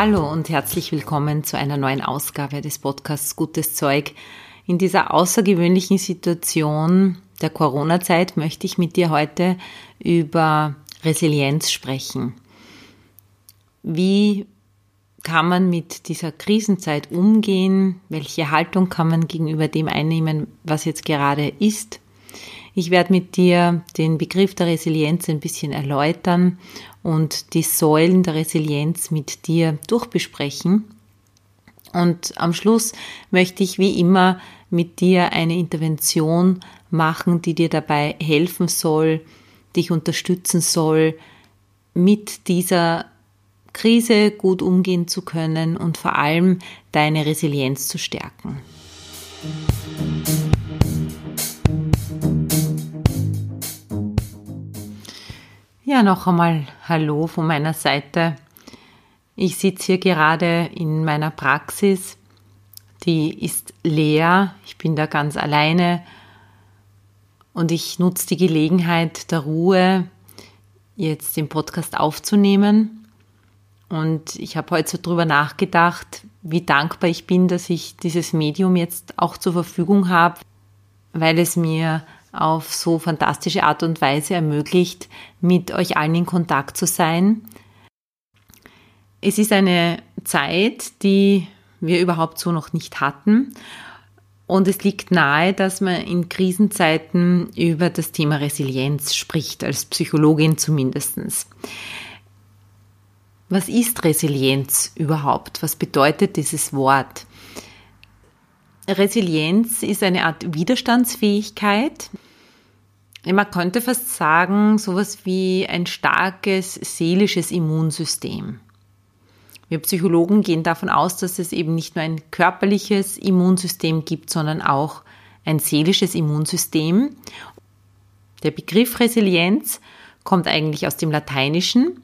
Hallo und herzlich willkommen zu einer neuen Ausgabe des Podcasts Gutes Zeug. In dieser außergewöhnlichen Situation der Corona-Zeit möchte ich mit dir heute über Resilienz sprechen. Wie kann man mit dieser Krisenzeit umgehen? Welche Haltung kann man gegenüber dem einnehmen, was jetzt gerade ist? Ich werde mit dir den Begriff der Resilienz ein bisschen erläutern und die Säulen der Resilienz mit dir durchbesprechen. Und am Schluss möchte ich wie immer mit dir eine Intervention machen, die dir dabei helfen soll, dich unterstützen soll, mit dieser Krise gut umgehen zu können und vor allem deine Resilienz zu stärken. Ja, noch einmal Hallo von meiner Seite. Ich sitze hier gerade in meiner Praxis. Die ist leer. Ich bin da ganz alleine. Und ich nutze die Gelegenheit der Ruhe, jetzt den Podcast aufzunehmen. Und ich habe heute so drüber nachgedacht, wie dankbar ich bin, dass ich dieses Medium jetzt auch zur Verfügung habe, weil es mir auf so fantastische Art und Weise ermöglicht, mit euch allen in Kontakt zu sein. Es ist eine Zeit, die wir überhaupt so noch nicht hatten. Und es liegt nahe, dass man in Krisenzeiten über das Thema Resilienz spricht, als Psychologin zumindest. Was ist Resilienz überhaupt? Was bedeutet dieses Wort? Resilienz ist eine Art Widerstandsfähigkeit. Man könnte fast sagen, sowas wie ein starkes seelisches Immunsystem. Wir Psychologen gehen davon aus, dass es eben nicht nur ein körperliches Immunsystem gibt, sondern auch ein seelisches Immunsystem. Der Begriff Resilienz kommt eigentlich aus dem Lateinischen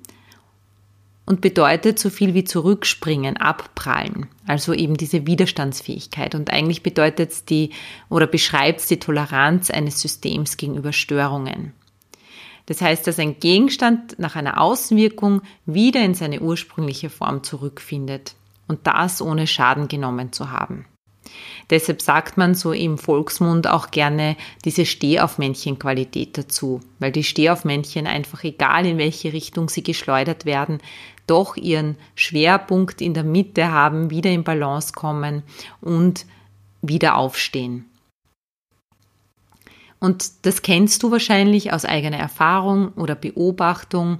und bedeutet so viel wie zurückspringen, abprallen. Also eben diese Widerstandsfähigkeit. Und eigentlich bedeutet es die oder beschreibt es die Toleranz eines Systems gegenüber Störungen. Das heißt, dass ein Gegenstand nach einer Außenwirkung wieder in seine ursprüngliche Form zurückfindet. Und das ohne Schaden genommen zu haben. Deshalb sagt man so im Volksmund auch gerne diese Stehaufmännchen-Qualität dazu, weil die Stehaufmännchen einfach egal in welche Richtung sie geschleudert werden, doch ihren Schwerpunkt in der Mitte haben, wieder in Balance kommen und wieder aufstehen. Und das kennst du wahrscheinlich aus eigener Erfahrung oder Beobachtung.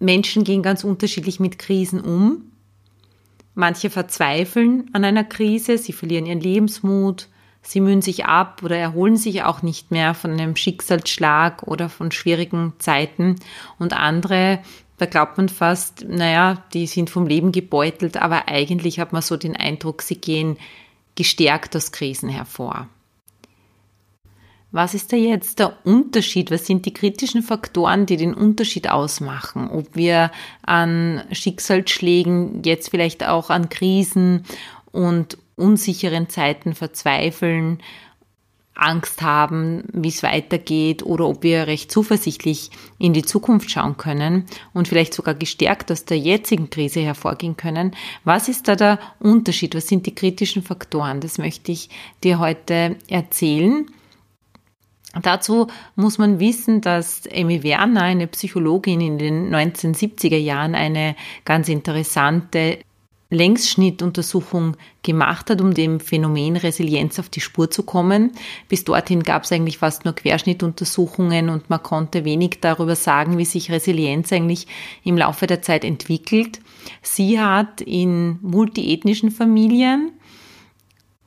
Menschen gehen ganz unterschiedlich mit Krisen um. Manche verzweifeln an einer Krise, sie verlieren ihren Lebensmut, sie mühen sich ab oder erholen sich auch nicht mehr von einem Schicksalsschlag oder von schwierigen Zeiten. Und andere, da glaubt man fast, naja, die sind vom Leben gebeutelt, aber eigentlich hat man so den Eindruck, sie gehen gestärkt aus Krisen hervor. Was ist da jetzt der Unterschied? Was sind die kritischen Faktoren, die den Unterschied ausmachen? Ob wir an Schicksalsschlägen, jetzt vielleicht auch an Krisen und unsicheren Zeiten verzweifeln, Angst haben, wie es weitergeht oder ob wir recht zuversichtlich in die Zukunft schauen können und vielleicht sogar gestärkt aus der jetzigen Krise hervorgehen können. Was ist da der Unterschied? Was sind die kritischen Faktoren? Das möchte ich dir heute erzählen. Dazu muss man wissen, dass Amy Werner, eine Psychologin in den 1970er Jahren, eine ganz interessante Längsschnittuntersuchung gemacht hat, um dem Phänomen Resilienz auf die Spur zu kommen. Bis dorthin gab es eigentlich fast nur Querschnittuntersuchungen und man konnte wenig darüber sagen, wie sich Resilienz eigentlich im Laufe der Zeit entwickelt. Sie hat in multiethnischen Familien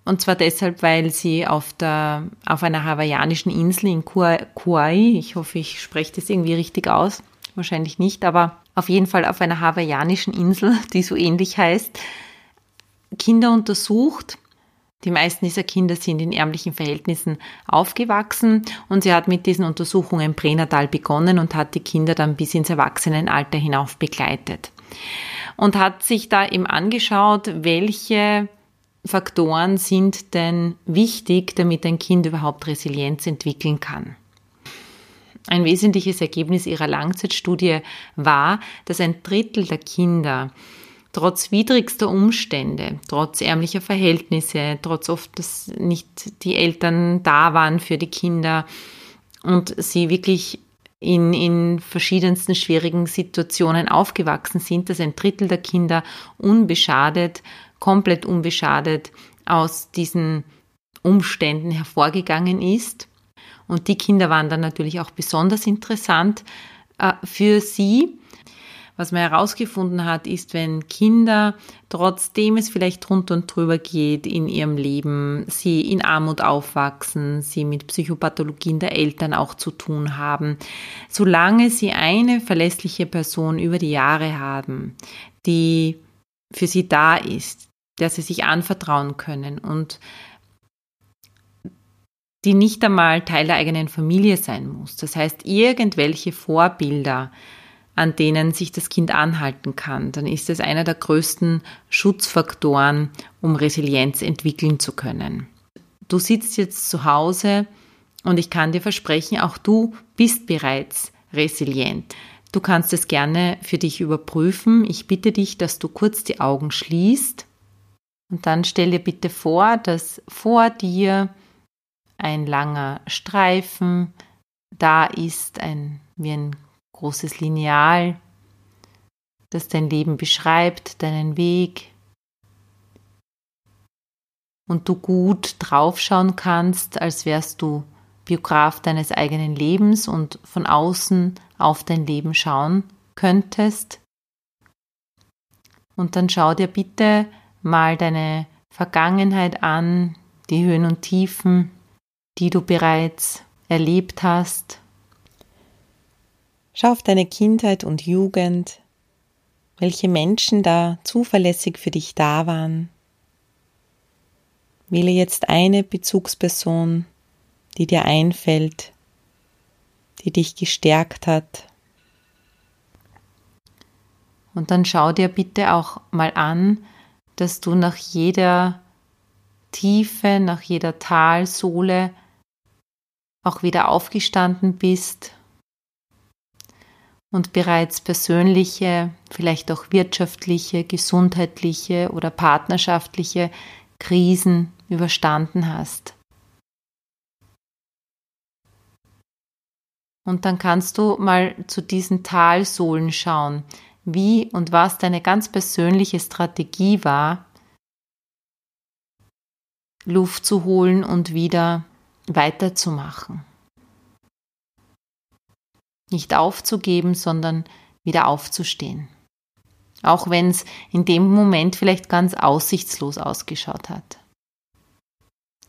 und zwar deshalb, weil sie auf, der, auf einer hawaiianischen Insel in Kauai, ich hoffe, ich spreche das irgendwie richtig aus, wahrscheinlich nicht, aber auf jeden Fall auf einer hawaiianischen Insel, die so ähnlich heißt, Kinder untersucht. Die meisten dieser Kinder sind in ärmlichen Verhältnissen aufgewachsen und sie hat mit diesen Untersuchungen pränatal begonnen und hat die Kinder dann bis ins Erwachsenenalter hinauf begleitet. Und hat sich da eben angeschaut, welche Faktoren sind denn wichtig, damit ein Kind überhaupt Resilienz entwickeln kann. Ein wesentliches Ergebnis ihrer Langzeitstudie war, dass ein Drittel der Kinder trotz widrigster Umstände, trotz ärmlicher Verhältnisse, trotz oft, dass nicht die Eltern da waren für die Kinder und sie wirklich in, in verschiedensten schwierigen Situationen aufgewachsen sind, dass ein Drittel der Kinder unbeschadet, komplett unbeschadet aus diesen Umständen hervorgegangen ist. Und die Kinder waren dann natürlich auch besonders interessant äh, für sie. Was man herausgefunden hat, ist, wenn Kinder, trotzdem es vielleicht drunter und drüber geht in ihrem Leben, sie in Armut aufwachsen, sie mit Psychopathologien der Eltern auch zu tun haben, solange sie eine verlässliche Person über die Jahre haben, die für sie da ist, der sie sich anvertrauen können und die nicht einmal Teil der eigenen Familie sein muss. Das heißt, irgendwelche Vorbilder, an denen sich das Kind anhalten kann, dann ist es einer der größten Schutzfaktoren, um Resilienz entwickeln zu können. Du sitzt jetzt zu Hause und ich kann dir versprechen, auch du bist bereits resilient. Du kannst es gerne für dich überprüfen. Ich bitte dich, dass du kurz die Augen schließt und dann stell dir bitte vor, dass vor dir ein langer Streifen da ist, ein, wie ein großes Lineal, das dein Leben beschreibt, deinen Weg. Und du gut draufschauen kannst, als wärst du Biograf deines eigenen Lebens und von außen auf dein Leben schauen könntest. Und dann schau dir bitte mal deine Vergangenheit an, die Höhen und Tiefen, die du bereits erlebt hast. Schau auf deine Kindheit und Jugend, welche Menschen da zuverlässig für dich da waren. Wähle jetzt eine Bezugsperson, die dir einfällt, die dich gestärkt hat. Und dann schau dir bitte auch mal an, dass du nach jeder Tiefe, nach jeder Talsohle auch wieder aufgestanden bist und bereits persönliche, vielleicht auch wirtschaftliche, gesundheitliche oder partnerschaftliche Krisen überstanden hast. Und dann kannst du mal zu diesen Talsohlen schauen wie und was deine ganz persönliche Strategie war, Luft zu holen und wieder weiterzumachen. Nicht aufzugeben, sondern wieder aufzustehen. Auch wenn es in dem Moment vielleicht ganz aussichtslos ausgeschaut hat.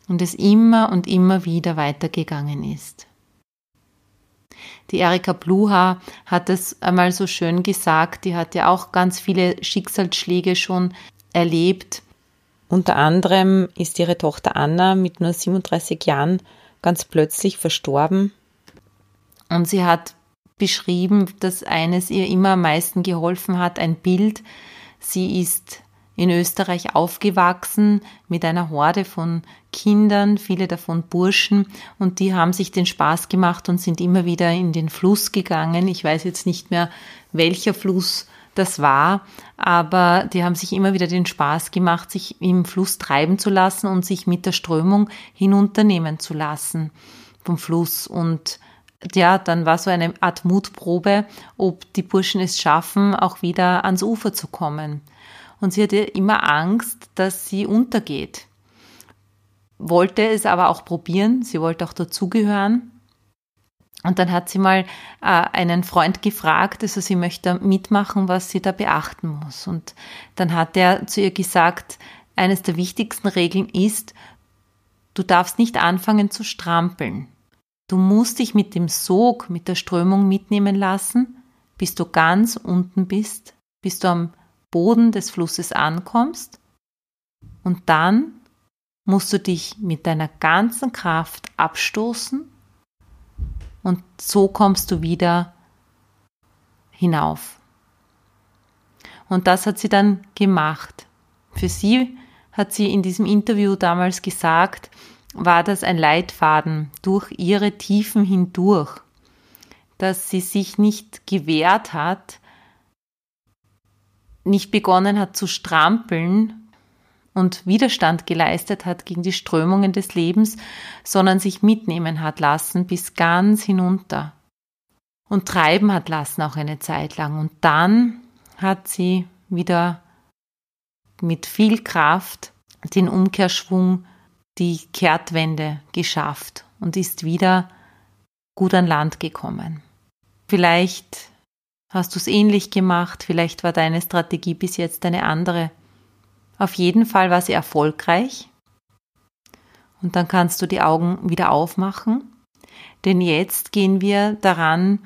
Und es immer und immer wieder weitergegangen ist. Die Erika Bluha hat es einmal so schön gesagt, die hat ja auch ganz viele Schicksalsschläge schon erlebt. Unter anderem ist ihre Tochter Anna mit nur 37 Jahren ganz plötzlich verstorben. Und sie hat beschrieben, dass eines ihr immer am meisten geholfen hat, ein Bild. Sie ist in Österreich aufgewachsen mit einer Horde von Kindern, viele davon Burschen, und die haben sich den Spaß gemacht und sind immer wieder in den Fluss gegangen. Ich weiß jetzt nicht mehr, welcher Fluss das war, aber die haben sich immer wieder den Spaß gemacht, sich im Fluss treiben zu lassen und sich mit der Strömung hinunternehmen zu lassen vom Fluss. Und ja, dann war so eine Art Mutprobe, ob die Burschen es schaffen, auch wieder ans Ufer zu kommen und sie hatte immer Angst, dass sie untergeht. Wollte es aber auch probieren, sie wollte auch dazugehören. Und dann hat sie mal äh, einen Freund gefragt, also sie möchte mitmachen, was sie da beachten muss. Und dann hat er zu ihr gesagt, eines der wichtigsten Regeln ist, du darfst nicht anfangen zu strampeln. Du musst dich mit dem Sog, mit der Strömung mitnehmen lassen, bis du ganz unten bist, bis du am Boden des Flusses ankommst und dann musst du dich mit deiner ganzen Kraft abstoßen und so kommst du wieder hinauf. Und das hat sie dann gemacht. Für sie hat sie in diesem Interview damals gesagt, war das ein Leitfaden durch ihre Tiefen hindurch, dass sie sich nicht gewehrt hat, nicht begonnen hat zu strampeln und Widerstand geleistet hat gegen die Strömungen des Lebens, sondern sich mitnehmen hat lassen bis ganz hinunter und treiben hat lassen auch eine Zeit lang. Und dann hat sie wieder mit viel Kraft den Umkehrschwung, die Kehrtwende geschafft und ist wieder gut an Land gekommen. Vielleicht hast du es ähnlich gemacht, vielleicht war deine Strategie bis jetzt eine andere. Auf jeden Fall war sie erfolgreich. Und dann kannst du die Augen wieder aufmachen, denn jetzt gehen wir daran,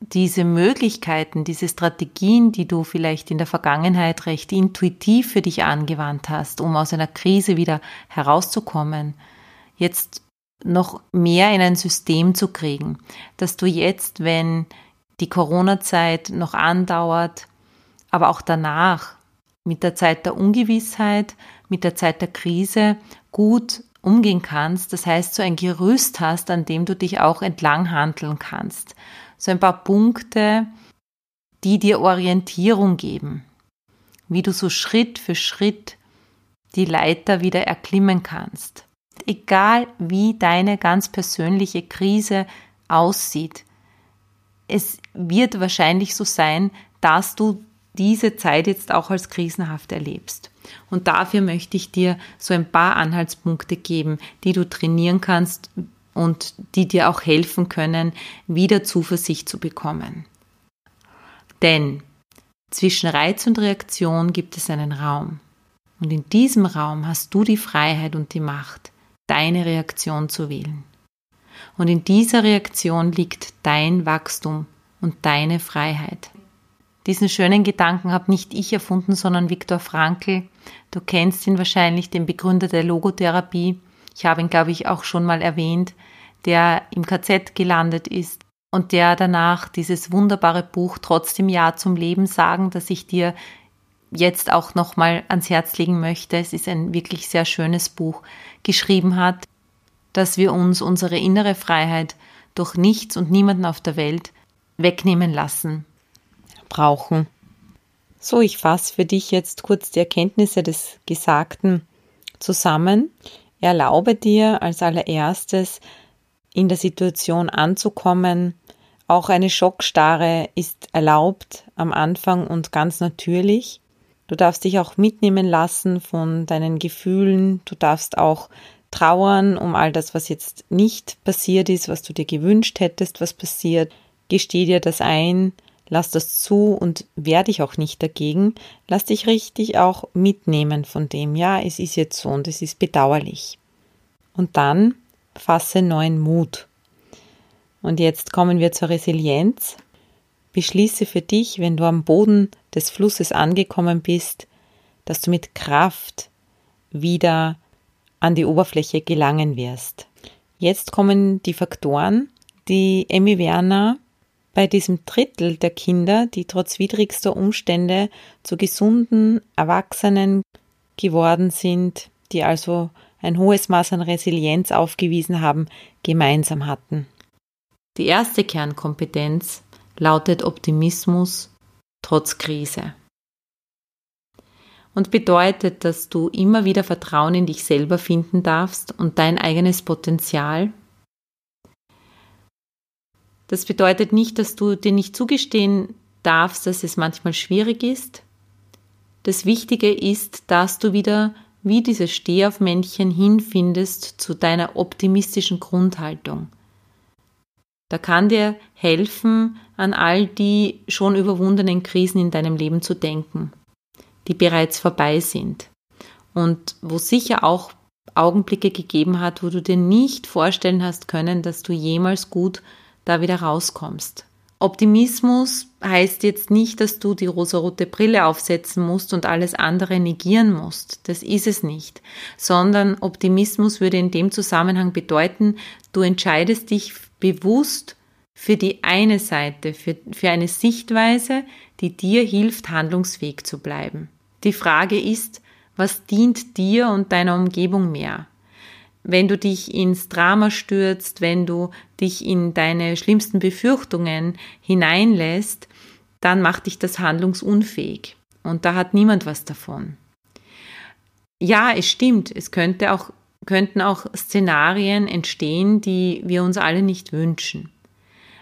diese Möglichkeiten, diese Strategien, die du vielleicht in der Vergangenheit recht intuitiv für dich angewandt hast, um aus einer Krise wieder herauszukommen, jetzt noch mehr in ein System zu kriegen, dass du jetzt, wenn die Corona-Zeit noch andauert, aber auch danach mit der Zeit der Ungewissheit, mit der Zeit der Krise gut umgehen kannst. Das heißt, so ein Gerüst hast, an dem du dich auch entlang handeln kannst. So ein paar Punkte, die dir Orientierung geben, wie du so Schritt für Schritt die Leiter wieder erklimmen kannst. Egal wie deine ganz persönliche Krise aussieht, es wird wahrscheinlich so sein, dass du diese Zeit jetzt auch als krisenhaft erlebst. Und dafür möchte ich dir so ein paar Anhaltspunkte geben, die du trainieren kannst und die dir auch helfen können, wieder Zuversicht zu bekommen. Denn zwischen Reiz und Reaktion gibt es einen Raum. Und in diesem Raum hast du die Freiheit und die Macht, deine Reaktion zu wählen. Und in dieser Reaktion liegt dein Wachstum und deine Freiheit. Diesen schönen Gedanken habe nicht ich erfunden, sondern Viktor Frankl. Du kennst ihn wahrscheinlich, den Begründer der Logotherapie. Ich habe ihn, glaube ich, auch schon mal erwähnt, der im KZ gelandet ist und der danach dieses wunderbare Buch Trotzdem Ja zum Leben sagen, das ich dir jetzt auch nochmal ans Herz legen möchte. Es ist ein wirklich sehr schönes Buch, geschrieben hat, dass wir uns unsere innere Freiheit durch nichts und niemanden auf der Welt wegnehmen lassen brauchen. So, ich fasse für dich jetzt kurz die Erkenntnisse des Gesagten zusammen. Erlaube dir als allererstes in der Situation anzukommen. Auch eine Schockstarre ist erlaubt am Anfang und ganz natürlich. Du darfst dich auch mitnehmen lassen von deinen Gefühlen. Du darfst auch trauern um all das, was jetzt nicht passiert ist, was du dir gewünscht hättest, was passiert. Gesteh dir das ein lass das zu und wehr dich auch nicht dagegen. Lass dich richtig auch mitnehmen von dem, ja, es ist jetzt so und es ist bedauerlich. Und dann fasse neuen Mut. Und jetzt kommen wir zur Resilienz. Beschließe für dich, wenn du am Boden des Flusses angekommen bist, dass du mit Kraft wieder an die Oberfläche gelangen wirst. Jetzt kommen die Faktoren, die Emmy Werner bei diesem Drittel der Kinder, die trotz widrigster Umstände zu gesunden Erwachsenen geworden sind, die also ein hohes Maß an Resilienz aufgewiesen haben, gemeinsam hatten. Die erste Kernkompetenz lautet Optimismus trotz Krise und bedeutet, dass du immer wieder Vertrauen in dich selber finden darfst und dein eigenes Potenzial das bedeutet nicht, dass du dir nicht zugestehen darfst, dass es manchmal schwierig ist. Das Wichtige ist, dass du wieder wie dieses Stehaufmännchen hinfindest zu deiner optimistischen Grundhaltung. Da kann dir helfen, an all die schon überwundenen Krisen in deinem Leben zu denken, die bereits vorbei sind und wo sicher auch Augenblicke gegeben hat, wo du dir nicht vorstellen hast können, dass du jemals gut da wieder rauskommst. Optimismus heißt jetzt nicht, dass du die rosarote Brille aufsetzen musst und alles andere negieren musst. Das ist es nicht. Sondern Optimismus würde in dem Zusammenhang bedeuten, du entscheidest dich bewusst für die eine Seite, für, für eine Sichtweise, die dir hilft, handlungsfähig zu bleiben. Die Frage ist, was dient dir und deiner Umgebung mehr? Wenn du dich ins Drama stürzt, wenn du dich in deine schlimmsten Befürchtungen hineinlässt, dann macht dich das handlungsunfähig. Und da hat niemand was davon. Ja, es stimmt, es könnte auch, könnten auch Szenarien entstehen, die wir uns alle nicht wünschen.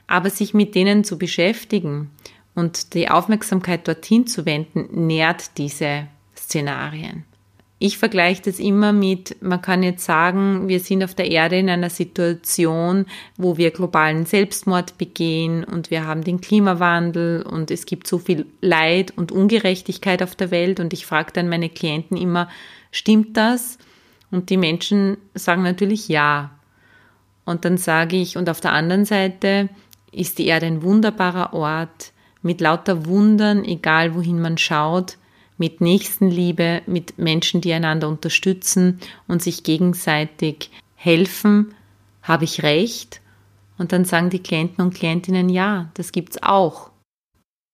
Aber sich mit denen zu beschäftigen und die Aufmerksamkeit dorthin zu wenden, nährt diese Szenarien. Ich vergleiche das immer mit, man kann jetzt sagen, wir sind auf der Erde in einer Situation, wo wir globalen Selbstmord begehen und wir haben den Klimawandel und es gibt so viel Leid und Ungerechtigkeit auf der Welt und ich frage dann meine Klienten immer, stimmt das? Und die Menschen sagen natürlich ja. Und dann sage ich, und auf der anderen Seite ist die Erde ein wunderbarer Ort mit lauter Wundern, egal wohin man schaut mit Nächstenliebe, mit Menschen, die einander unterstützen und sich gegenseitig helfen, habe ich recht? Und dann sagen die Klienten und Klientinnen, ja, das gibt's auch.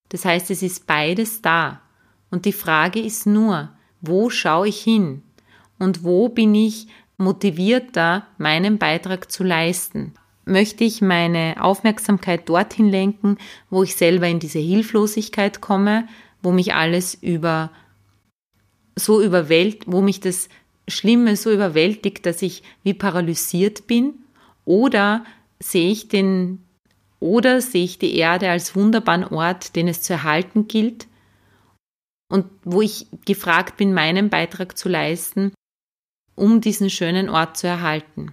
Das heißt, es ist beides da. Und die Frage ist nur, wo schaue ich hin? Und wo bin ich motivierter, meinen Beitrag zu leisten? Möchte ich meine Aufmerksamkeit dorthin lenken, wo ich selber in diese Hilflosigkeit komme, wo mich alles über so überwältigt, wo mich das Schlimme so überwältigt, dass ich wie paralysiert bin? Oder sehe ich den, oder sehe ich die Erde als wunderbaren Ort, den es zu erhalten gilt? Und wo ich gefragt bin, meinen Beitrag zu leisten, um diesen schönen Ort zu erhalten.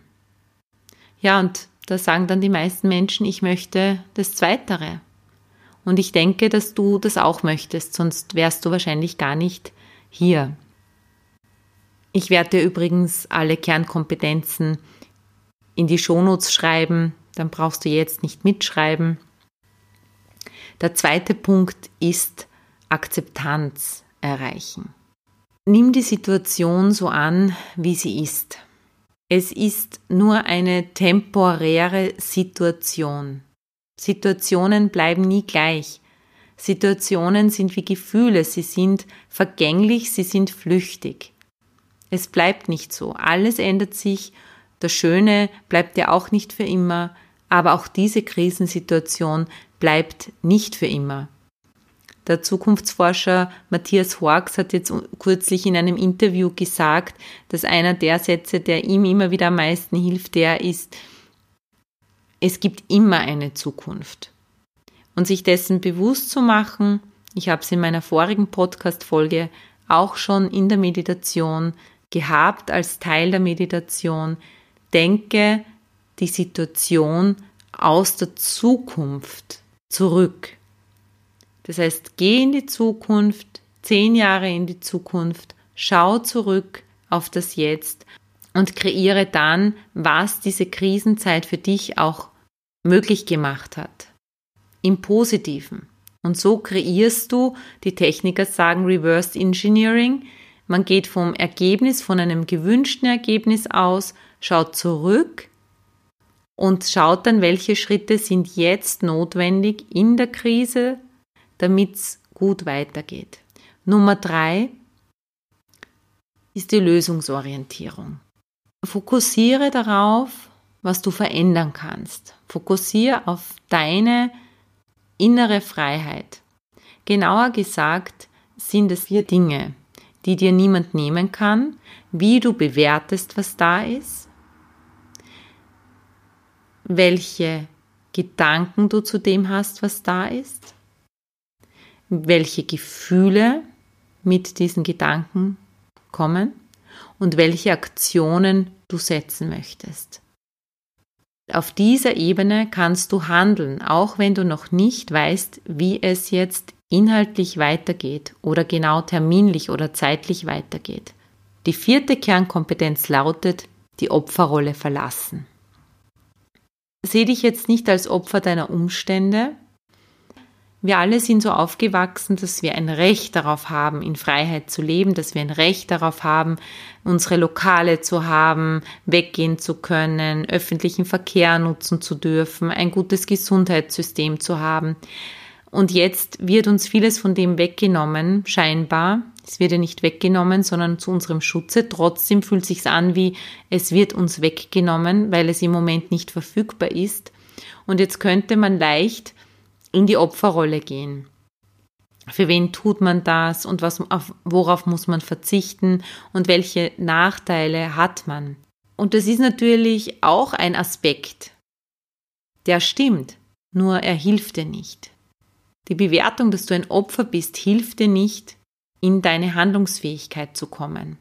Ja, und da sagen dann die meisten Menschen, ich möchte das Zweitere. Und ich denke, dass du das auch möchtest, sonst wärst du wahrscheinlich gar nicht hier. Ich werde dir übrigens alle Kernkompetenzen in die Shownotes schreiben, dann brauchst du jetzt nicht mitschreiben. Der zweite Punkt ist Akzeptanz erreichen. Nimm die Situation so an, wie sie ist. Es ist nur eine temporäre Situation. Situationen bleiben nie gleich. Situationen sind wie Gefühle, sie sind vergänglich, sie sind flüchtig. Es bleibt nicht so, alles ändert sich, das Schöne bleibt ja auch nicht für immer, aber auch diese Krisensituation bleibt nicht für immer. Der Zukunftsforscher Matthias Horks hat jetzt kürzlich in einem Interview gesagt, dass einer der Sätze, der ihm immer wieder am meisten hilft, der ist, es gibt immer eine Zukunft. Und sich dessen bewusst zu machen, ich habe es in meiner vorigen Podcast-Folge auch schon in der Meditation gehabt als Teil der Meditation, denke die Situation aus der Zukunft zurück. Das heißt, geh in die Zukunft, zehn Jahre in die Zukunft, schau zurück auf das Jetzt und kreiere dann, was diese Krisenzeit für dich auch möglich gemacht hat. Im positiven. Und so kreierst du, die Techniker sagen Reverse Engineering, man geht vom Ergebnis, von einem gewünschten Ergebnis aus, schaut zurück und schaut dann, welche Schritte sind jetzt notwendig in der Krise, damit es gut weitergeht. Nummer drei ist die Lösungsorientierung. Fokussiere darauf, was du verändern kannst. Fokussiere auf deine innere Freiheit. Genauer gesagt sind es vier Dinge, die dir niemand nehmen kann, wie du bewertest, was da ist, welche Gedanken du zu dem hast, was da ist, welche Gefühle mit diesen Gedanken kommen und welche Aktionen du setzen möchtest. Auf dieser Ebene kannst du handeln, auch wenn du noch nicht weißt, wie es jetzt inhaltlich weitergeht oder genau terminlich oder zeitlich weitergeht. Die vierte Kernkompetenz lautet, die Opferrolle verlassen. Seh dich jetzt nicht als Opfer deiner Umstände, Wir alle sind so aufgewachsen, dass wir ein Recht darauf haben, in Freiheit zu leben, dass wir ein Recht darauf haben, unsere Lokale zu haben, weggehen zu können, öffentlichen Verkehr nutzen zu dürfen, ein gutes Gesundheitssystem zu haben. Und jetzt wird uns vieles von dem weggenommen, scheinbar. Es wird ja nicht weggenommen, sondern zu unserem Schutze. Trotzdem fühlt sich's an, wie es wird uns weggenommen, weil es im Moment nicht verfügbar ist. Und jetzt könnte man leicht in die Opferrolle gehen. Für wen tut man das und was, auf, worauf muss man verzichten und welche Nachteile hat man? Und das ist natürlich auch ein Aspekt, der stimmt, nur er hilft dir nicht. Die Bewertung, dass du ein Opfer bist, hilft dir nicht, in deine Handlungsfähigkeit zu kommen.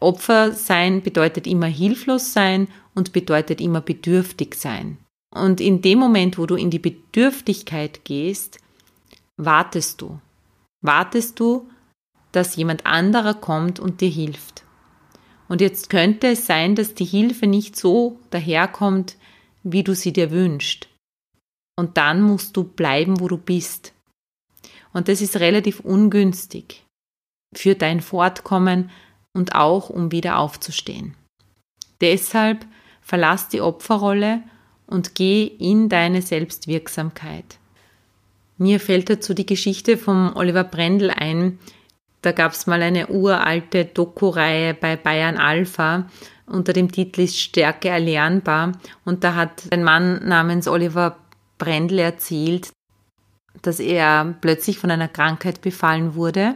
Opfer sein bedeutet immer hilflos sein und bedeutet immer bedürftig sein. Und in dem Moment, wo du in die Bedürftigkeit gehst, wartest du. Wartest du, dass jemand anderer kommt und dir hilft. Und jetzt könnte es sein, dass die Hilfe nicht so daherkommt, wie du sie dir wünschst. Und dann musst du bleiben, wo du bist. Und das ist relativ ungünstig für dein Fortkommen und auch um wieder aufzustehen. Deshalb verlass die Opferrolle und geh in deine Selbstwirksamkeit. Mir fällt dazu die Geschichte vom Oliver Brendel ein. Da gab es mal eine uralte Doku-Reihe bei Bayern Alpha unter dem Titel ist Stärke erlernbar. Und da hat ein Mann namens Oliver Brendel erzählt, dass er plötzlich von einer Krankheit befallen wurde.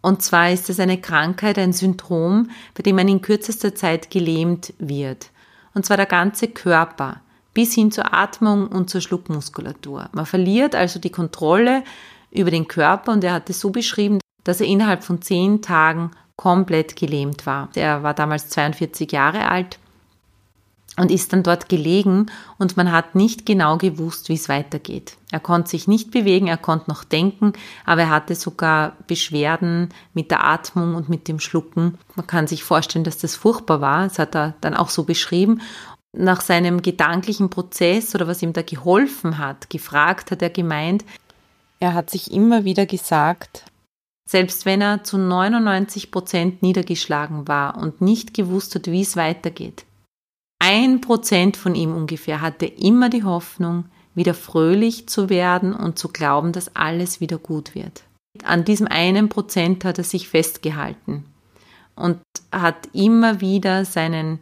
Und zwar ist es eine Krankheit, ein Syndrom, bei dem man in kürzester Zeit gelähmt wird und zwar der ganze Körper bis hin zur Atmung und zur Schluckmuskulatur. Man verliert also die Kontrolle über den Körper und er hat es so beschrieben, dass er innerhalb von zehn Tagen komplett gelähmt war. Er war damals 42 Jahre alt und ist dann dort gelegen und man hat nicht genau gewusst, wie es weitergeht. Er konnte sich nicht bewegen, er konnte noch denken, aber er hatte sogar Beschwerden mit der Atmung und mit dem Schlucken. Man kann sich vorstellen, dass das furchtbar war. Das hat er dann auch so beschrieben. Nach seinem gedanklichen Prozess oder was ihm da geholfen hat, gefragt hat er gemeint, er hat sich immer wieder gesagt, selbst wenn er zu 99 Prozent niedergeschlagen war und nicht gewusst hat, wie es weitergeht, ein Prozent von ihm ungefähr hatte immer die Hoffnung, wieder fröhlich zu werden und zu glauben, dass alles wieder gut wird. An diesem einen Prozent hat er sich festgehalten und hat immer wieder seinen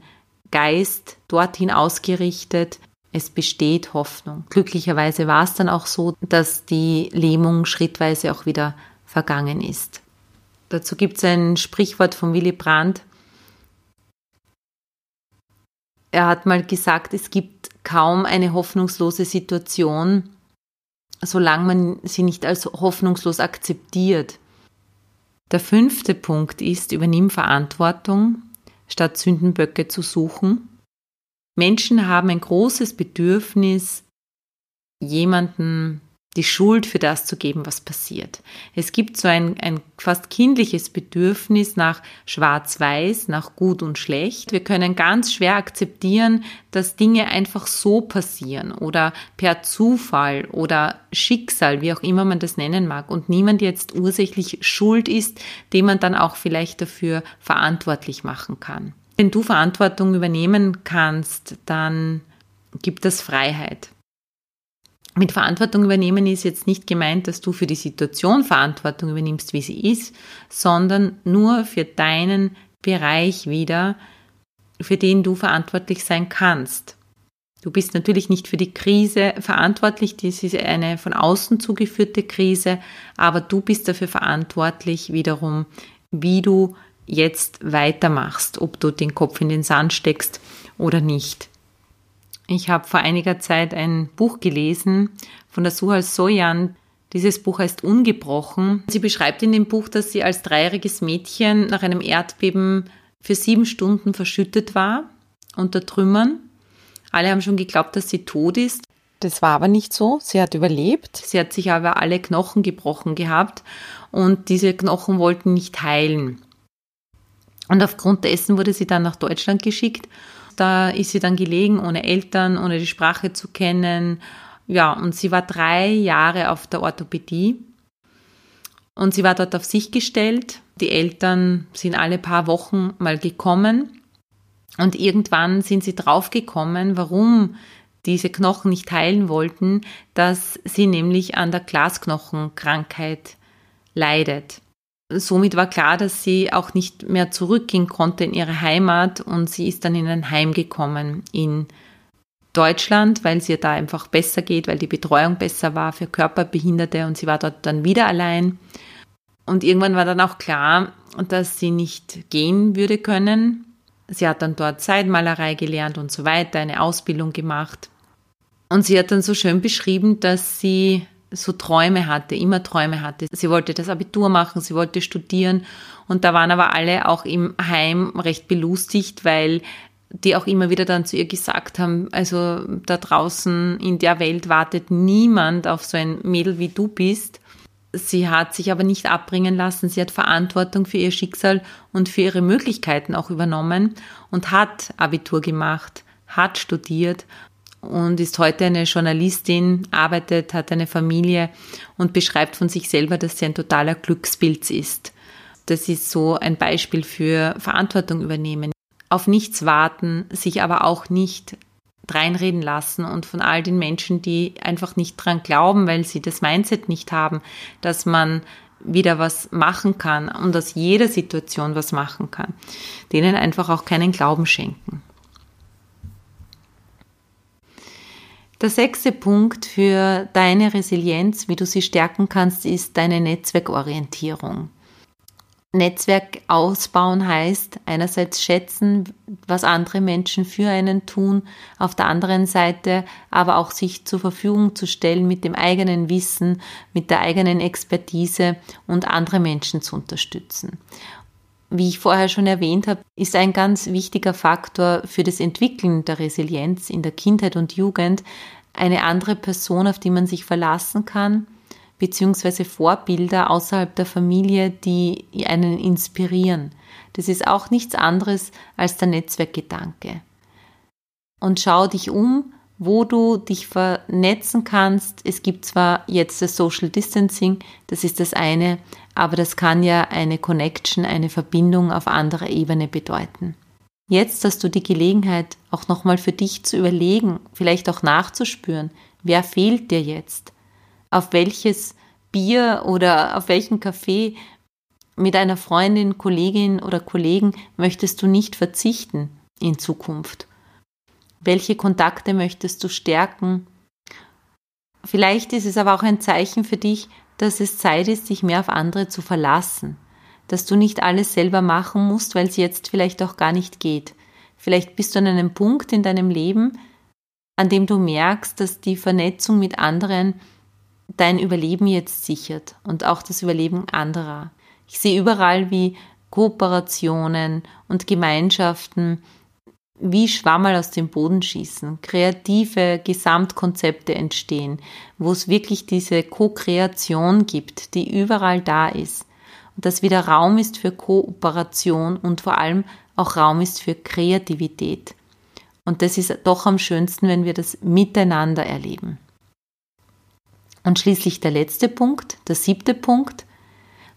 Geist dorthin ausgerichtet, es besteht Hoffnung. Glücklicherweise war es dann auch so, dass die Lähmung schrittweise auch wieder vergangen ist. Dazu gibt es ein Sprichwort von Willy Brandt, er hat mal gesagt, es gibt kaum eine hoffnungslose Situation, solange man sie nicht als hoffnungslos akzeptiert. Der fünfte Punkt ist, übernimm Verantwortung, statt Sündenböcke zu suchen. Menschen haben ein großes Bedürfnis, jemanden die Schuld für das zu geben, was passiert. Es gibt so ein, ein fast kindliches Bedürfnis nach Schwarz-Weiß, nach Gut und Schlecht. Wir können ganz schwer akzeptieren, dass Dinge einfach so passieren oder per Zufall oder Schicksal, wie auch immer man das nennen mag, und niemand jetzt ursächlich schuld ist, den man dann auch vielleicht dafür verantwortlich machen kann. Wenn du Verantwortung übernehmen kannst, dann gibt es Freiheit. Mit Verantwortung übernehmen ist jetzt nicht gemeint, dass du für die Situation Verantwortung übernimmst, wie sie ist, sondern nur für deinen Bereich wieder, für den du verantwortlich sein kannst. Du bist natürlich nicht für die Krise verantwortlich, das ist eine von außen zugeführte Krise, aber du bist dafür verantwortlich wiederum, wie du jetzt weitermachst, ob du den Kopf in den Sand steckst oder nicht. Ich habe vor einiger Zeit ein Buch gelesen von der Suhal Soyan. Dieses Buch heißt Ungebrochen. Sie beschreibt in dem Buch, dass sie als dreijähriges Mädchen nach einem Erdbeben für sieben Stunden verschüttet war unter Trümmern. Alle haben schon geglaubt, dass sie tot ist. Das war aber nicht so. Sie hat überlebt. Sie hat sich aber alle Knochen gebrochen gehabt und diese Knochen wollten nicht heilen. Und aufgrund dessen wurde sie dann nach Deutschland geschickt da ist sie dann gelegen, ohne Eltern, ohne die Sprache zu kennen, Ja, und sie war drei Jahre auf der Orthopädie und sie war dort auf sich gestellt. Die Eltern sind alle paar Wochen mal gekommen und irgendwann sind sie draufgekommen, warum diese Knochen nicht heilen wollten, dass sie nämlich an der Glasknochenkrankheit leidet. Somit war klar, dass sie auch nicht mehr zurückgehen konnte in ihre Heimat und sie ist dann in ein Heim gekommen in Deutschland, weil es ihr da einfach besser geht, weil die Betreuung besser war für Körperbehinderte und sie war dort dann wieder allein. Und irgendwann war dann auch klar, dass sie nicht gehen würde können. Sie hat dann dort Seidmalerei gelernt und so weiter, eine Ausbildung gemacht. Und sie hat dann so schön beschrieben, dass sie so Träume hatte, immer Träume hatte. Sie wollte das Abitur machen, sie wollte studieren und da waren aber alle auch im Heim recht belustigt, weil die auch immer wieder dann zu ihr gesagt haben, also da draußen in der Welt wartet niemand auf so ein Mädel wie du bist. Sie hat sich aber nicht abbringen lassen. Sie hat Verantwortung für ihr Schicksal und für ihre Möglichkeiten auch übernommen und hat Abitur gemacht, hat studiert und ist heute eine Journalistin, arbeitet, hat eine Familie und beschreibt von sich selber, dass sie ein totaler Glückspilz ist. Das ist so ein Beispiel für Verantwortung übernehmen. Auf nichts warten, sich aber auch nicht reinreden lassen und von all den Menschen, die einfach nicht dran glauben, weil sie das Mindset nicht haben, dass man wieder was machen kann und aus jeder Situation was machen kann, denen einfach auch keinen Glauben schenken. Der sechste Punkt für deine Resilienz, wie du sie stärken kannst, ist deine Netzwerkorientierung. Netzwerk ausbauen heißt einerseits schätzen, was andere Menschen für einen tun, auf der anderen Seite aber auch sich zur Verfügung zu stellen mit dem eigenen Wissen, mit der eigenen Expertise und andere Menschen zu unterstützen. Wie ich vorher schon erwähnt habe, ist ein ganz wichtiger Faktor für das Entwickeln der Resilienz in der Kindheit und Jugend eine andere Person, auf die man sich verlassen kann, beziehungsweise Vorbilder außerhalb der Familie, die einen inspirieren. Das ist auch nichts anderes als der Netzwerkgedanke. Und schau dich um, wo du dich vernetzen kannst. Es gibt zwar jetzt das Social Distancing, das ist das eine, aber das kann ja eine Connection, eine Verbindung auf anderer Ebene bedeuten. Jetzt hast du die Gelegenheit, auch nochmal für dich zu überlegen, vielleicht auch nachzuspüren, wer fehlt dir jetzt? Auf welches Bier oder auf welchen Kaffee mit einer Freundin, Kollegin oder Kollegen möchtest du nicht verzichten in Zukunft? Welche Kontakte möchtest du stärken? Vielleicht ist es aber auch ein Zeichen für dich, dass es Zeit ist, sich mehr auf andere zu verlassen, dass du nicht alles selber machen musst, weil es jetzt vielleicht auch gar nicht geht. Vielleicht bist du an einem Punkt in deinem Leben, an dem du merkst, dass die Vernetzung mit anderen dein Überleben jetzt sichert und auch das Überleben anderer. Ich sehe überall, wie Kooperationen und Gemeinschaften wie Schwammerl aus dem Boden schießen, kreative Gesamtkonzepte entstehen, wo es wirklich diese Co-Kreation gibt, die überall da ist. Und dass wieder Raum ist für Kooperation und vor allem auch Raum ist für Kreativität. Und das ist doch am schönsten, wenn wir das miteinander erleben. Und schließlich der letzte Punkt, der siebte Punkt,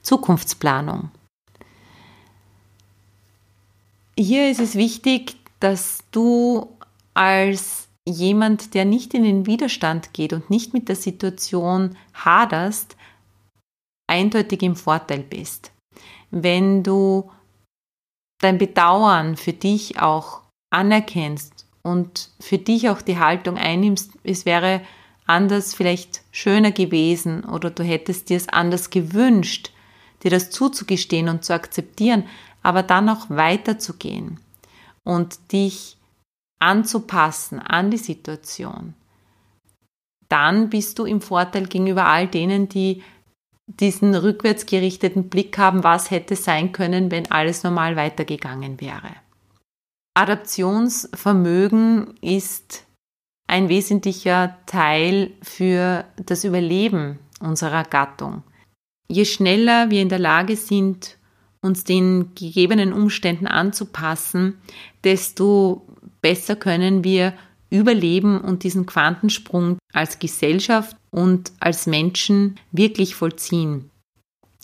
Zukunftsplanung. Hier ist es wichtig, dass du als jemand, der nicht in den Widerstand geht und nicht mit der Situation haderst, eindeutig im Vorteil bist. Wenn du dein Bedauern für dich auch anerkennst und für dich auch die Haltung einnimmst, es wäre anders vielleicht schöner gewesen oder du hättest dir es anders gewünscht, dir das zuzugestehen und zu akzeptieren, aber dann auch weiterzugehen und dich anzupassen an die Situation, dann bist du im Vorteil gegenüber all denen, die diesen rückwärts gerichteten Blick haben, was hätte sein können, wenn alles normal weitergegangen wäre. Adaptionsvermögen ist ein wesentlicher Teil für das Überleben unserer Gattung. Je schneller wir in der Lage sind, uns den gegebenen Umständen anzupassen, desto besser können wir überleben und diesen Quantensprung als Gesellschaft und als Menschen wirklich vollziehen.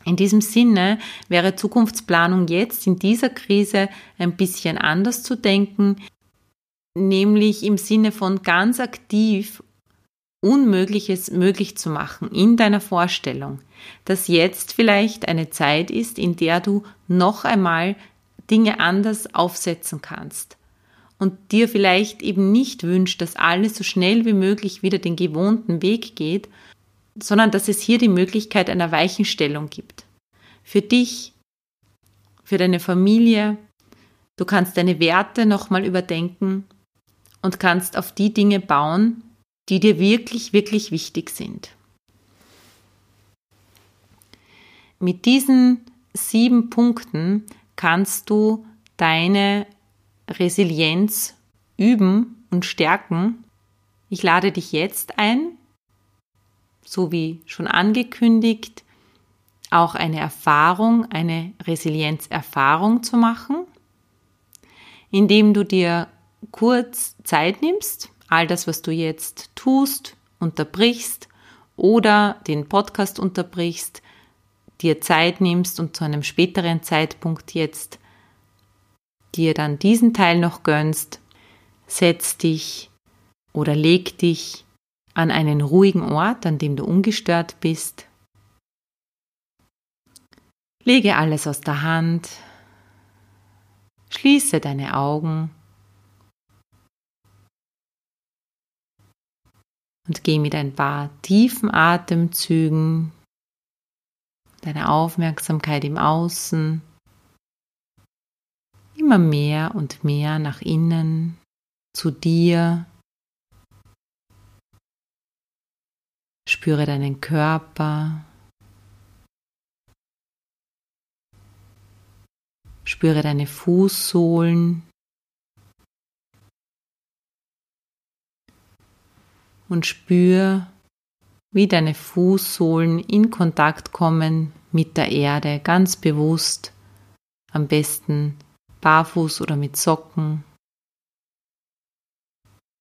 In diesem Sinne wäre Zukunftsplanung jetzt in dieser Krise ein bisschen anders zu denken, nämlich im Sinne von ganz aktiv Unmögliches möglich zu machen in deiner Vorstellung, dass jetzt vielleicht eine Zeit ist, in der du noch einmal Dinge anders aufsetzen kannst und dir vielleicht eben nicht wünscht, dass alles so schnell wie möglich wieder den gewohnten Weg geht, sondern dass es hier die Möglichkeit einer Weichenstellung gibt. Für dich, für deine Familie, du kannst deine Werte nochmal überdenken und kannst auf die Dinge bauen, die dir wirklich, wirklich wichtig sind. Mit diesen sieben Punkten kannst du deine Resilienz üben und stärken. Ich lade dich jetzt ein, so wie schon angekündigt, auch eine Erfahrung, eine Resilienzerfahrung zu machen, indem du dir kurz Zeit nimmst, all das, was du jetzt tust, unterbrichst oder den Podcast unterbrichst, dir Zeit nimmst und zu einem späteren Zeitpunkt jetzt dir dann diesen Teil noch gönnst, setz dich oder leg dich an einen ruhigen Ort, an dem du ungestört bist. Lege alles aus der Hand, schließe deine Augen und geh mit ein paar tiefen Atemzügen deine Aufmerksamkeit im Außen immer mehr und mehr nach innen zu dir. Spüre deinen Körper. Spüre deine Fußsohlen. Und spür, wie deine Fußsohlen in Kontakt kommen mit der Erde, ganz bewusst, am besten barfuß oder mit Socken.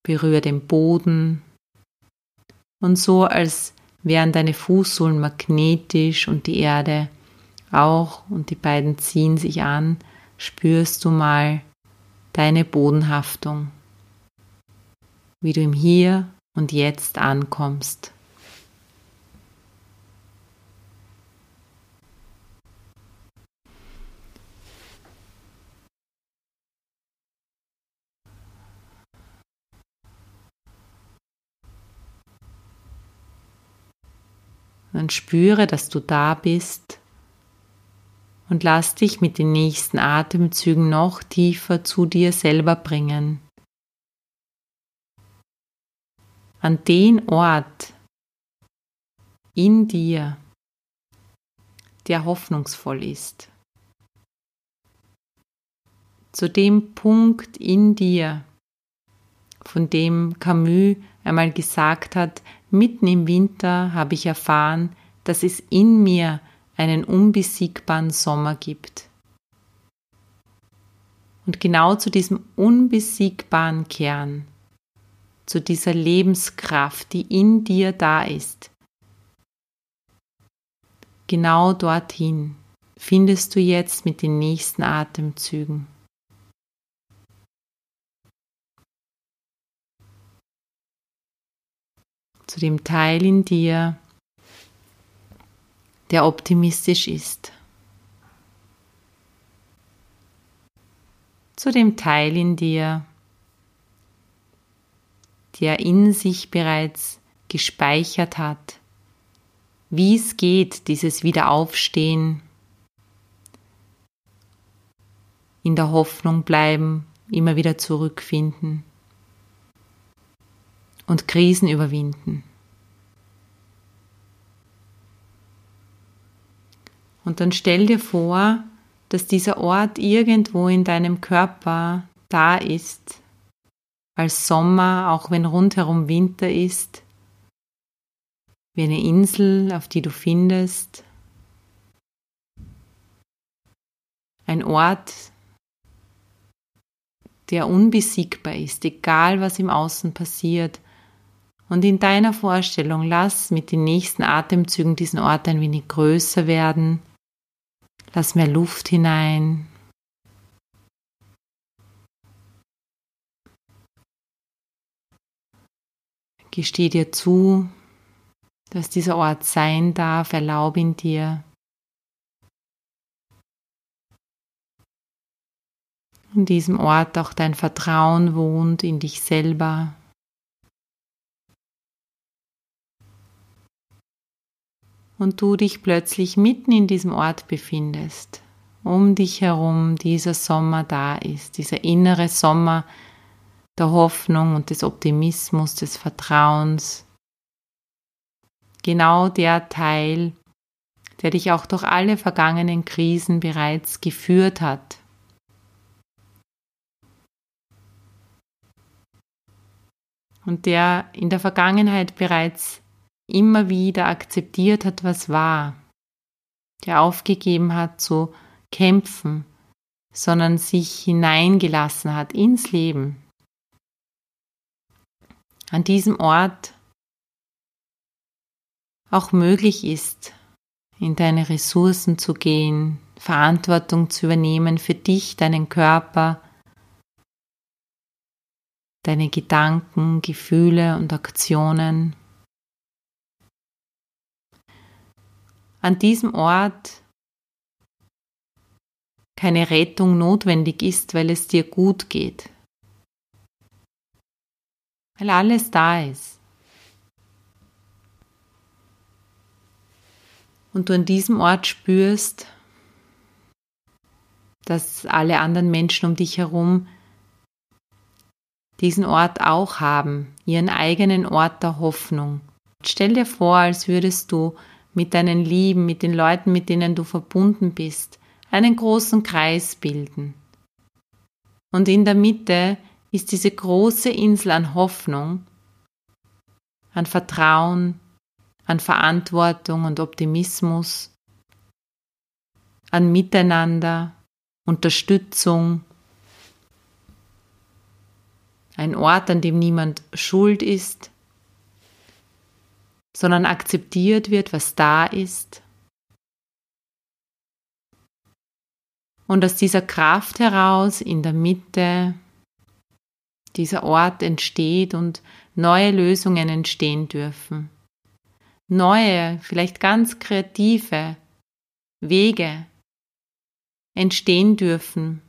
Berühre den Boden und so, als wären deine Fußsohlen magnetisch und die Erde auch und die beiden ziehen sich an, spürst du mal deine Bodenhaftung, wie du im Hier und Jetzt ankommst. Und spüre, dass du da bist. Und lass dich mit den nächsten Atemzügen noch tiefer zu dir selber bringen. An den Ort in dir, der hoffnungsvoll ist. Zu dem Punkt in dir, von dem Camus einmal gesagt hat, Mitten im Winter habe ich erfahren, dass es in mir einen unbesiegbaren Sommer gibt. Und genau zu diesem unbesiegbaren Kern, zu dieser Lebenskraft, die in dir da ist, genau dorthin findest du jetzt mit den nächsten Atemzügen. zu dem Teil in dir, der optimistisch ist. Zu dem Teil in dir, der in sich bereits gespeichert hat, wie es geht, dieses Wiederaufstehen, in der Hoffnung bleiben, immer wieder zurückfinden und Krisen überwinden. Und dann stell dir vor, dass dieser Ort irgendwo in deinem Körper da ist, als Sommer, auch wenn rundherum Winter ist, wie eine Insel, auf die du findest, ein Ort, der unbesiegbar ist, egal was im Außen passiert. Und in deiner Vorstellung lass mit den nächsten Atemzügen diesen Ort ein wenig größer werden. Lass mehr Luft hinein. Gesteh dir zu, dass dieser Ort sein darf, erlaub ihn dir. In diesem Ort auch dein Vertrauen wohnt in dich selber. Und du dich plötzlich mitten in diesem Ort befindest, um dich herum dieser Sommer da ist, dieser innere Sommer, der Hoffnung und des Optimismus, des Vertrauens. Genau der Teil, der dich auch durch alle vergangenen Krisen bereits geführt hat. Und der in der Vergangenheit bereits immer wieder akzeptiert hat, was war, der aufgegeben hat zu kämpfen, sondern sich hineingelassen hat ins Leben an diesem Ort auch möglich ist, in deine Ressourcen zu gehen, Verantwortung zu übernehmen für dich, deinen Körper, deine Gedanken, Gefühle und Aktionen. An diesem Ort keine Rettung notwendig ist, weil es dir gut geht weil alles da ist. Und du an diesem Ort spürst, dass alle anderen Menschen um dich herum diesen Ort auch haben, ihren eigenen Ort der Hoffnung. Stell dir vor, als würdest du mit deinen Lieben, mit den Leuten, mit denen du verbunden bist, einen großen Kreis bilden. Und in der Mitte ist diese große Insel an Hoffnung, an Vertrauen, an Verantwortung und Optimismus, an Miteinander, Unterstützung, ein Ort, an dem niemand schuld ist, sondern akzeptiert wird, was da ist. Und aus dieser Kraft heraus in der Mitte dieser Ort entsteht und neue Lösungen entstehen dürfen. Neue, vielleicht ganz kreative Wege entstehen dürfen.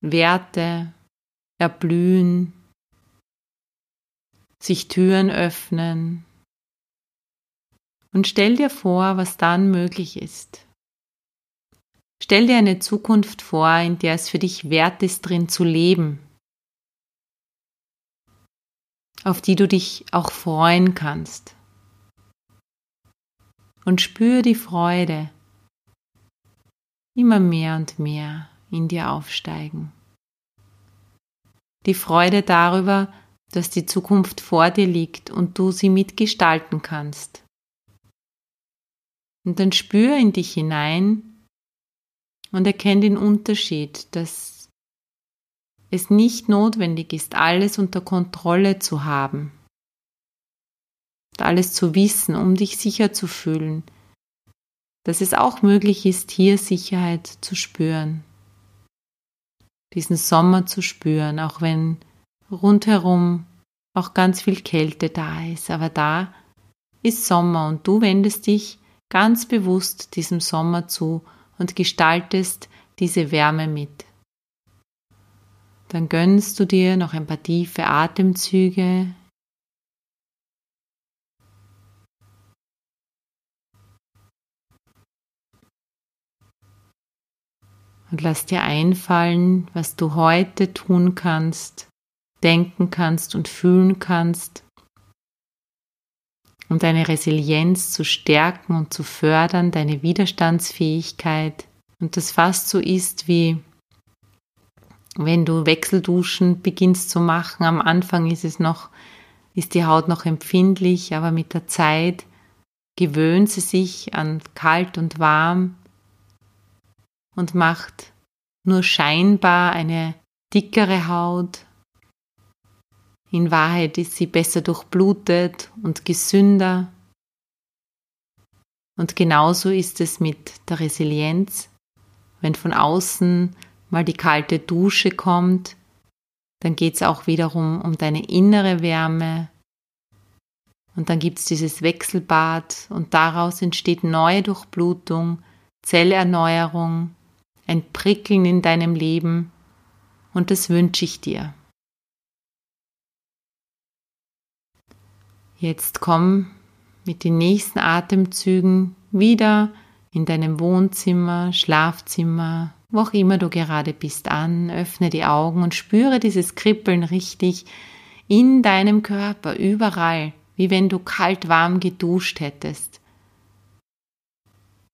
Werte erblühen, sich Türen öffnen. Und stell dir vor, was dann möglich ist. Stell dir eine Zukunft vor, in der es für dich wert ist, drin zu leben auf die du dich auch freuen kannst. Und spür die Freude immer mehr und mehr in dir aufsteigen. Die Freude darüber, dass die Zukunft vor dir liegt und du sie mitgestalten kannst. Und dann spür in dich hinein und erkenn den Unterschied, dass es nicht notwendig ist, alles unter Kontrolle zu haben, alles zu wissen, um dich sicher zu fühlen, dass es auch möglich ist, hier Sicherheit zu spüren, diesen Sommer zu spüren, auch wenn rundherum auch ganz viel Kälte da ist, aber da ist Sommer und du wendest dich ganz bewusst diesem Sommer zu und gestaltest diese Wärme mit. Dann gönnst du dir noch ein paar tiefe Atemzüge. Und lass dir einfallen, was du heute tun kannst, denken kannst und fühlen kannst, um deine Resilienz zu stärken und zu fördern, deine Widerstandsfähigkeit. Und das fast so ist wie wenn du Wechselduschen beginnst zu machen, am Anfang ist es noch, ist die Haut noch empfindlich, aber mit der Zeit gewöhnt sie sich an kalt und warm und macht nur scheinbar eine dickere Haut. In Wahrheit ist sie besser durchblutet und gesünder. Und genauso ist es mit der Resilienz. Wenn von außen mal die kalte Dusche kommt, dann geht es auch wiederum um deine innere Wärme. Und dann gibt es dieses Wechselbad und daraus entsteht neue Durchblutung, Zellerneuerung, ein Prickeln in deinem Leben. Und das wünsche ich dir. Jetzt komm mit den nächsten Atemzügen wieder in deinem Wohnzimmer, Schlafzimmer, wo auch immer du gerade bist, an, öffne die Augen und spüre dieses Kribbeln richtig in deinem Körper, überall, wie wenn du kalt warm geduscht hättest.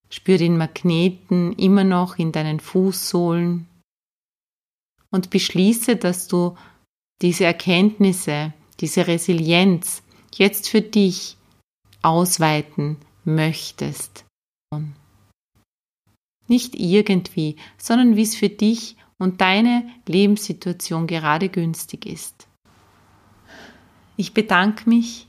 Spür den Magneten immer noch in deinen Fußsohlen und beschließe, dass du diese Erkenntnisse, diese Resilienz jetzt für dich ausweiten möchtest. Nicht irgendwie, sondern wie es für dich und deine Lebenssituation gerade günstig ist. Ich bedanke mich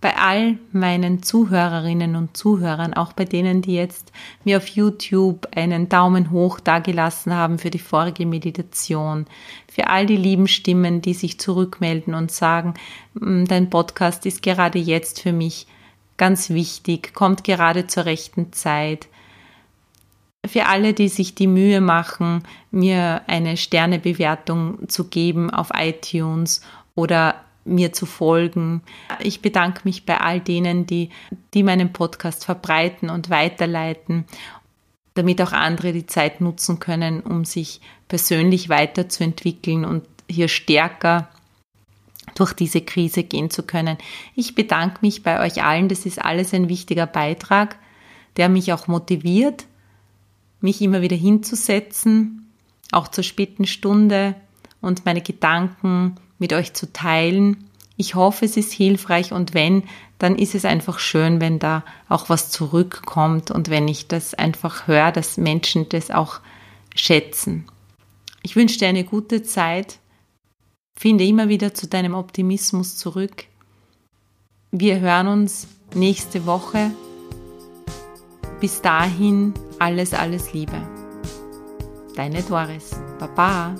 bei all meinen Zuhörerinnen und Zuhörern, auch bei denen, die jetzt mir auf YouTube einen Daumen hoch dagelassen haben für die vorige Meditation, für all die lieben Stimmen, die sich zurückmelden und sagen, dein Podcast ist gerade jetzt für mich ganz wichtig, kommt gerade zur rechten Zeit. Für alle, die sich die Mühe machen, mir eine Sternebewertung zu geben auf iTunes oder mir zu folgen. Ich bedanke mich bei all denen, die, die meinen Podcast verbreiten und weiterleiten, damit auch andere die Zeit nutzen können, um sich persönlich weiterzuentwickeln und hier stärker durch diese Krise gehen zu können. Ich bedanke mich bei euch allen. Das ist alles ein wichtiger Beitrag, der mich auch motiviert, mich immer wieder hinzusetzen, auch zur späten Stunde und meine Gedanken mit euch zu teilen. Ich hoffe, es ist hilfreich und wenn, dann ist es einfach schön, wenn da auch was zurückkommt und wenn ich das einfach höre, dass Menschen das auch schätzen. Ich wünsche dir eine gute Zeit. Finde immer wieder zu deinem Optimismus zurück. Wir hören uns nächste Woche. Bis dahin alles, alles Liebe. Deine Doris. Baba.